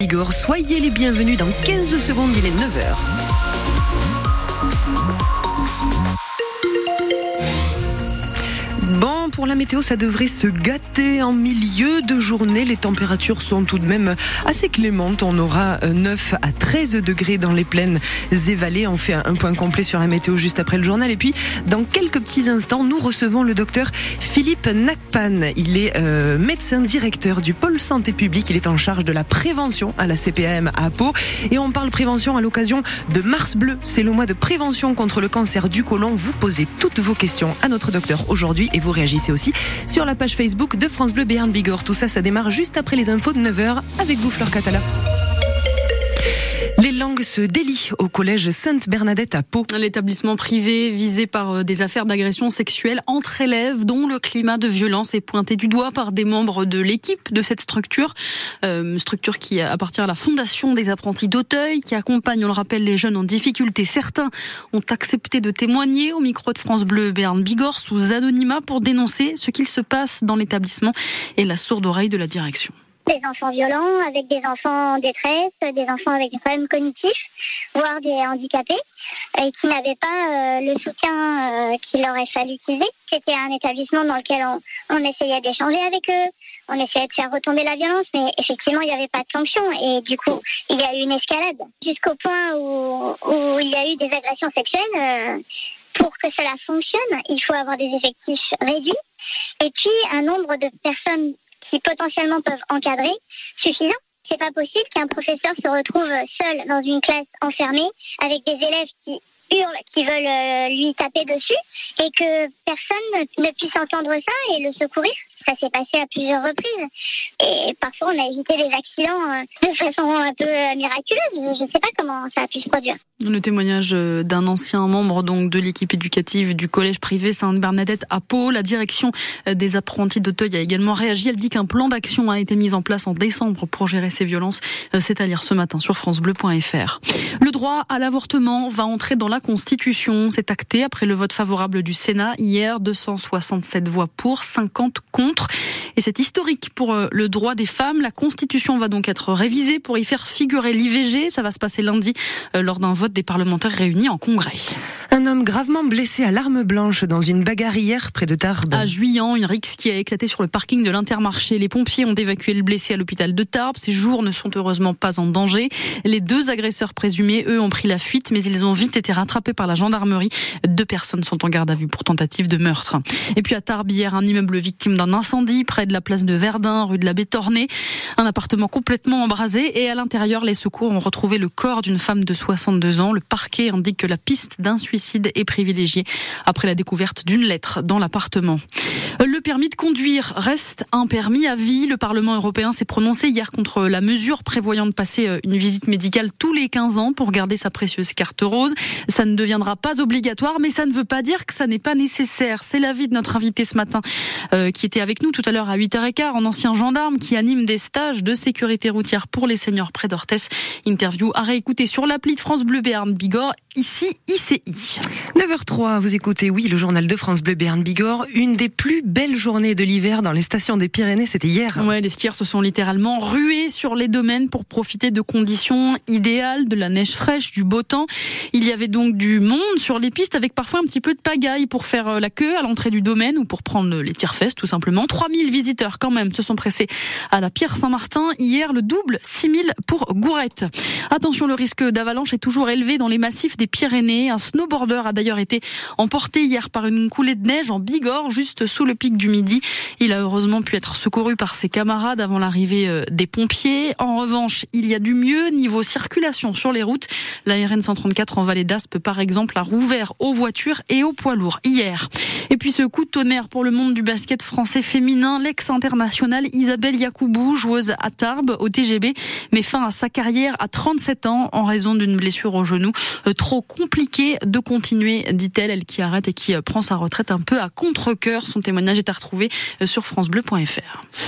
Igor, soyez les bienvenus dans 15 secondes, il est 9h. Bon, pour la météo, ça devrait se gâter en milieu de journée. Les températures sont tout de même assez clémentes. On aura 9 à 13 degrés dans les plaines et vallées. On fait un point complet sur la météo juste après le journal. Et puis, dans quelques petits instants, nous recevons le docteur Philippe Nakpan. Il est euh, médecin directeur du pôle santé publique. Il est en charge de la prévention à la CPAM à Pau. Et on parle prévention à l'occasion de Mars Bleu. C'est le mois de prévention contre le cancer du côlon. Vous posez toutes vos questions à notre docteur aujourd'hui et vous réagissez aussi sur la page Facebook de France Bleu Béarn Bigorre. Tout ça, ça démarre juste après les infos de 9h avec vous, Fleur Catala. Les langues se délient au collège Sainte-Bernadette à Pau. Un établissement privé visé par euh, des affaires d'agression sexuelle entre élèves dont le climat de violence est pointé du doigt par des membres de l'équipe de cette structure. Euh, structure qui appartient à la Fondation des apprentis d'Auteuil, qui accompagne, on le rappelle, les jeunes en difficulté. Certains ont accepté de témoigner au micro de France Bleu Berne Bigorre sous anonymat pour dénoncer ce qu'il se passe dans l'établissement et la sourde oreille de la direction des enfants violents, avec des enfants en détresse, des enfants avec des problèmes cognitifs, voire des handicapés, et qui n'avaient pas euh, le soutien euh, qu'il aurait fallu qu'ils aient. C'était un établissement dans lequel on, essayait d'échanger avec eux, on essayait de faire retomber la violence, mais effectivement, il n'y avait pas de sanction, et du coup, il y a eu une escalade, jusqu'au point où, où, il y a eu des agressions sexuelles. Euh, pour que cela fonctionne, il faut avoir des effectifs réduits et puis un nombre de personnes qui potentiellement peuvent encadrer suffisant. C'est pas possible qu'un professeur se retrouve seul dans une classe enfermée avec des élèves qui qui veulent euh, lui taper dessus et que personne ne puisse entendre ça et le secourir. Ça s'est passé à plusieurs reprises. Et parfois, on a évité des accidents euh, de façon un peu euh, miraculeuse. Je ne sais pas comment ça a pu se produire. Le témoignage d'un ancien membre donc de l'équipe éducative du collège privé Sainte-Bernadette à Pau. La direction des apprentis d'Auteuil a également réagi. Elle dit qu'un plan d'action a été mis en place en décembre pour gérer ces violences. C'est à lire ce matin sur francebleu.fr. Le droit à l'avortement va entrer dans la Constitution. C'est acté après le vote favorable du Sénat hier. 267 voix pour, 50 contre. Et c'est historique pour euh, le droit des femmes. La Constitution va donc être révisée pour y faire figurer l'IVG. Ça va se passer lundi euh, lors d'un vote des parlementaires réunis en congrès. Un homme gravement blessé à l'arme blanche dans une bagarre hier près de Tarbes. À Juillan, une rixe qui a éclaté sur le parking de l'Intermarché. Les pompiers ont évacué le blessé à l'hôpital de Tarbes. Ses jours ne sont heureusement pas en danger. Les deux agresseurs présumés, eux, ont pris la fuite, mais ils ont vite été rattrapés par la gendarmerie. Deux personnes sont en garde à vue pour tentative de meurtre. Et puis à Tarbes, un immeuble victime d'un incendie près de la place de Verdun, rue de la Bétornée. Un appartement complètement embrasé et à l'intérieur, les secours ont retrouvé le corps d'une femme de 62 ans. Le parquet indique que la piste d'un suicide est privilégiée après la découverte d'une lettre dans l'appartement. Le permis de conduire reste un permis à vie. Le Parlement européen s'est prononcé hier contre la mesure prévoyant de passer euh, une visite médicale tous les 15 ans pour garder sa précieuse carte rose. Ça ne deviendra pas obligatoire, mais ça ne veut pas dire que ça n'est pas nécessaire. C'est l'avis de notre invité ce matin euh, qui était avec nous tout à l'heure à 8h15, en ancien gendarme qui anime des stages de sécurité routière pour les seniors près d'Orthez. Interview à réécouter sur l'appli de France Bleu Béarn Bigorre ici ICI. 9h03, vous écoutez, oui, le journal de France Bleu Béarn Bigorre, une des plus belles journées de l'hiver dans les stations des Pyrénées, c'était hier. Ouais, les skieurs se sont littéralement rués sur les domaines pour profiter de conditions idéales, de la neige fraîche, du beau temps. Il y avait donc du monde sur les pistes avec parfois un petit peu de pagaille pour faire euh, la queue à l'entrée du domaine ou pour prendre les tire-fesses tout simplement. 3000 visiteurs quand même se sont pressés à la Pierre Saint-Martin. Hier, le double, 6000 pour Gourette. Attention, le risque d'avalanche est toujours élevé dans les massifs des Pyrénées. Un snowboarder a d'ailleurs été emporté hier par une coulée de neige en Bigorre, juste sous le pic du Midi. Il a heureusement pu être secouru par ses camarades avant l'arrivée euh, des pompiers. En revanche, il y a du mieux niveau circulation sur les routes. La RN 134 en Vallée d'Aspe, par exemple, a rouvert aux voitures et aux poids lourds hier. Et puis ce coup de tonnerre pour le monde du basket français féminin, l'ex-internationale Isabelle Yacoubou, joueuse à Tarbes au TGB, met fin à sa carrière à 37 ans en raison d'une blessure au genou. Euh, compliqué de continuer, dit-elle, elle qui arrête et qui euh, prend sa retraite un peu à contre-cœur. Son témoignage est à retrouver euh, sur francebleu.fr.